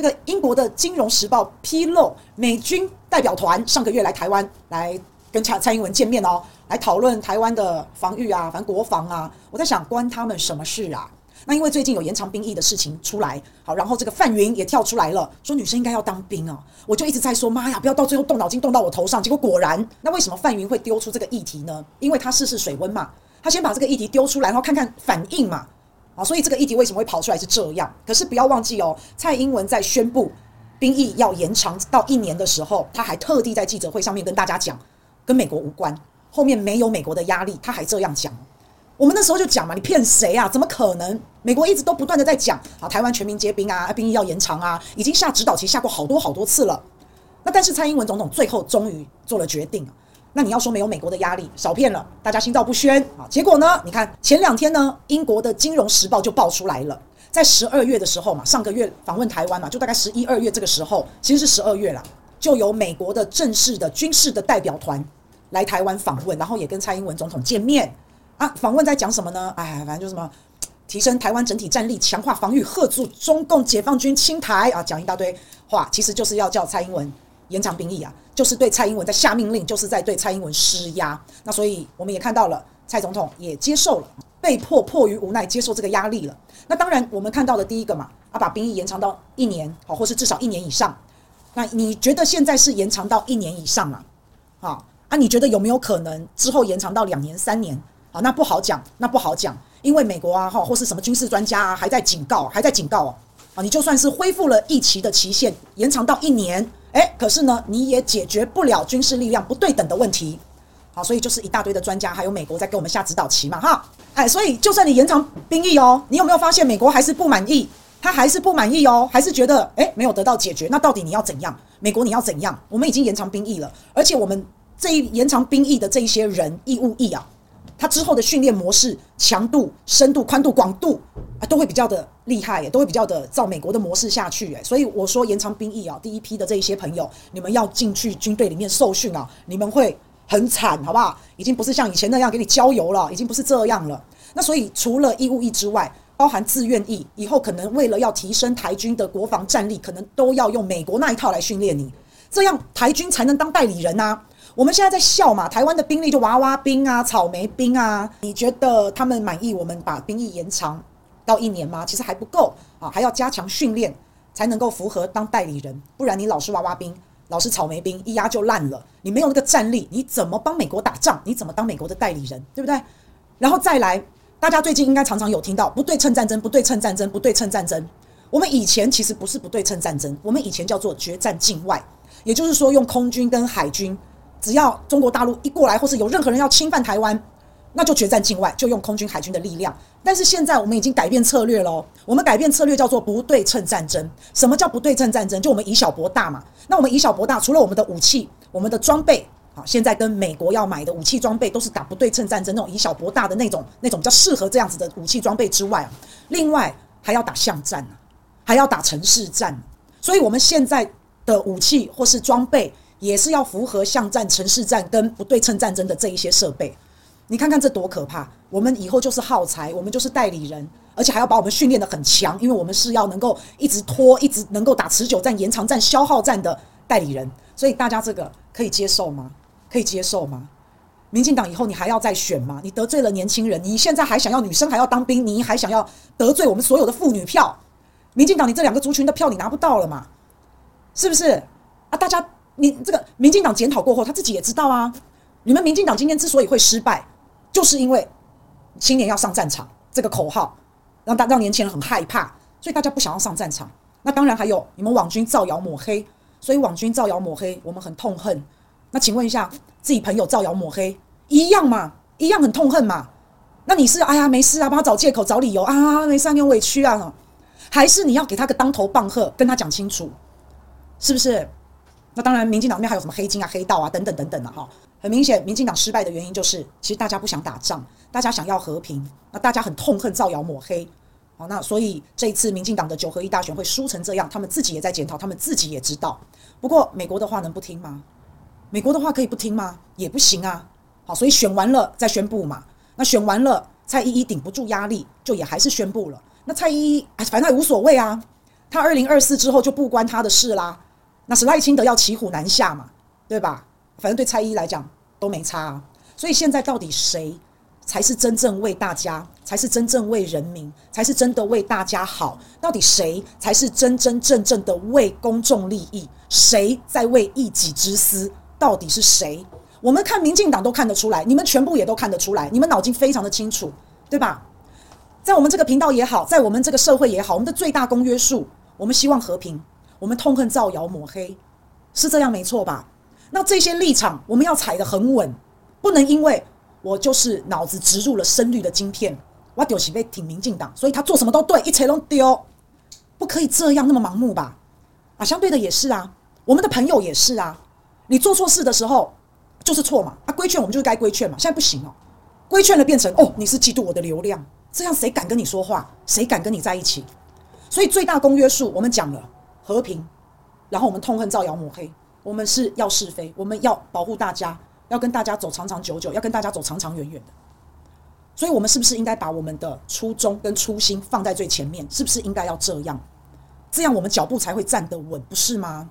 这个英国的《金融时报》披露，美军代表团上个月来台湾来跟蔡蔡英文见面哦，来讨论台湾的防御啊，反正国防啊。我在想，关他们什么事啊？那因为最近有延长兵役的事情出来，好，然后这个范云也跳出来了，说女生应该要当兵啊。我就一直在说，妈呀，不要到最后动脑筋动到我头上。结果果然，那为什么范云会丢出这个议题呢？因为他试试水温嘛，他先把这个议题丢出来，然后看看反应嘛。啊，所以这个议题为什么会跑出来是这样？可是不要忘记哦，蔡英文在宣布兵役要延长到一年的时候，他还特地在记者会上面跟大家讲，跟美国无关，后面没有美国的压力，他还这样讲。我们那时候就讲嘛，你骗谁啊？怎么可能？美国一直都不断的在讲啊，台湾全民皆兵啊，兵役要延长啊，已经下指导棋下过好多好多次了。那但是蔡英文总统最后终于做了决定。那你要说没有美国的压力，少骗了，大家心照不宣啊。结果呢？你看前两天呢，英国的《金融时报》就爆出来了，在十二月的时候嘛，上个月访问台湾嘛，就大概十一二月这个时候，其实是十二月啦，就有美国的正式的军事的代表团来台湾访问，然后也跟蔡英文总统见面啊。访问在讲什么呢？哎，反正就什么提升台湾整体战力，强化防御，吓阻中共解放军侵台啊，讲一大堆话，其实就是要叫蔡英文延长兵役啊。就是对蔡英文在下命令，就是在对蔡英文施压。那所以我们也看到了，蔡总统也接受了，被迫迫于无奈接受这个压力了。那当然，我们看到的第一个嘛，啊，把兵役延长到一年，好，或是至少一年以上。那你觉得现在是延长到一年以上了啊？好啊，你觉得有没有可能之后延长到两年、三年？好，那不好讲，那不好讲，因为美国啊，哈，或是什么军事专家啊，还在警告，还在警告哦。你就算是恢复了疫期的期限，延长到一年。诶，可是呢，你也解决不了军事力量不对等的问题，好，所以就是一大堆的专家，还有美国在给我们下指导棋嘛，哈，哎，所以就算你延长兵役哦，你有没有发现美国还是不满意？他还是不满意哦，还是觉得诶没有得到解决？那到底你要怎样？美国你要怎样？我们已经延长兵役了，而且我们这一延长兵役的这一些人义务役啊。他之后的训练模式、强度、深度、宽度、广度啊，都会比较的厉害，都会比较的照美国的模式下去，所以我说延长兵役啊，第一批的这一些朋友，你们要进去军队里面受训啊，你们会很惨，好不好？已经不是像以前那样给你郊游了，已经不是这样了。那所以除了义务役之外，包含自愿役，以后可能为了要提升台军的国防战力，可能都要用美国那一套来训练你，这样台军才能当代理人啊。我们现在在笑嘛，台湾的兵力就娃娃兵啊、草莓兵啊，你觉得他们满意我们把兵役延长到一年吗？其实还不够啊，还要加强训练才能够符合当代理人，不然你老是娃娃兵、老是草莓兵，一压就烂了。你没有那个战力，你怎么帮美国打仗？你怎么当美国的代理人？对不对？然后再来，大家最近应该常常有听到不对称战争、不对称战争、不对称战争。我们以前其实不是不对称战争，我们以前叫做决战境外，也就是说用空军跟海军。只要中国大陆一过来，或是有任何人要侵犯台湾，那就决战境外，就用空军、海军的力量。但是现在我们已经改变策略了，我们改变策略叫做不对称战争。什么叫不对称战争？就我们以小博大嘛。那我们以小博大，除了我们的武器、我们的装备，好，现在跟美国要买的武器装备都是打不对称战争那种以小博大的那种那种比较适合这样子的武器装备之外，另外还要打巷战，还要打城市战。所以我们现在的武器或是装备。也是要符合巷战、城市战跟不对称战争的这一些设备，你看看这多可怕！我们以后就是耗材，我们就是代理人，而且还要把我们训练得很强，因为我们是要能够一直拖、一直能够打持久战、延长战、消耗战的代理人。所以大家这个可以接受吗？可以接受吗？民进党以后你还要再选吗？你得罪了年轻人，你现在还想要女生还要当兵，你还想要得罪我们所有的妇女票？民进党你这两个族群的票你拿不到了吗？是不是啊？大家。你这个民进党检讨过后，他自己也知道啊。你们民进党今天之所以会失败，就是因为青年要上战场这个口号，让大让年轻人很害怕，所以大家不想要上战场。那当然还有你们网军造谣抹黑，所以网军造谣抹黑，我们很痛恨。那请问一下，自己朋友造谣抹黑一样嘛？一样很痛恨嘛？那你是哎呀没事啊，帮他找借口找理由啊，没事啊，你委屈啊，还是你要给他个当头棒喝，跟他讲清楚，是不是？那当然，民进党里面还有什么黑金啊、黑道啊等等等等的、哈。很明显，民进党失败的原因就是，其实大家不想打仗，大家想要和平。那大家很痛恨造谣抹黑，好，那所以这一次民进党的九合一大选会输成这样，他们自己也在检讨，他们自己也知道。不过美国的话能不听吗？美国的话可以不听吗？也不行啊。好，所以选完了再宣布嘛。那选完了，蔡依依顶不住压力，就也还是宣布了。那蔡依依，哎，反正也无所谓啊。他二零二四之后就不关他的事啦。那是赖清德要骑虎难下嘛，对吧？反正对蔡依来讲都没差啊。所以现在到底谁才是真正为大家，才是真正为人民，才是真的为大家好？到底谁才是真真正正的为公众利益？谁在为一己之私？到底是谁？我们看民进党都看得出来，你们全部也都看得出来，你们脑筋非常的清楚，对吧？在我们这个频道也好，在我们这个社会也好，我们的最大公约数，我们希望和平，我们痛恨造谣抹黑，是这样没错吧？那这些立场我们要踩得很稳，不能因为我就是脑子植入了深绿的晶片，我就是被挺民进党，所以他做什么都对，一切都丢，不可以这样那么盲目吧？啊，相对的也是啊，我们的朋友也是啊，你做错事的时候。就是错嘛，啊，规劝我们就该规劝嘛，现在不行哦，规劝了变成哦，你是嫉妒我的流量，这样谁敢跟你说话？谁敢跟你在一起？所以最大公约数我们讲了和平，然后我们痛恨造谣抹黑，我们是要是非，我们要保护大家，要跟大家走长长久久，要跟大家走长长远远的。所以，我们是不是应该把我们的初衷跟初心放在最前面？是不是应该要这样？这样我们脚步才会站得稳，不是吗？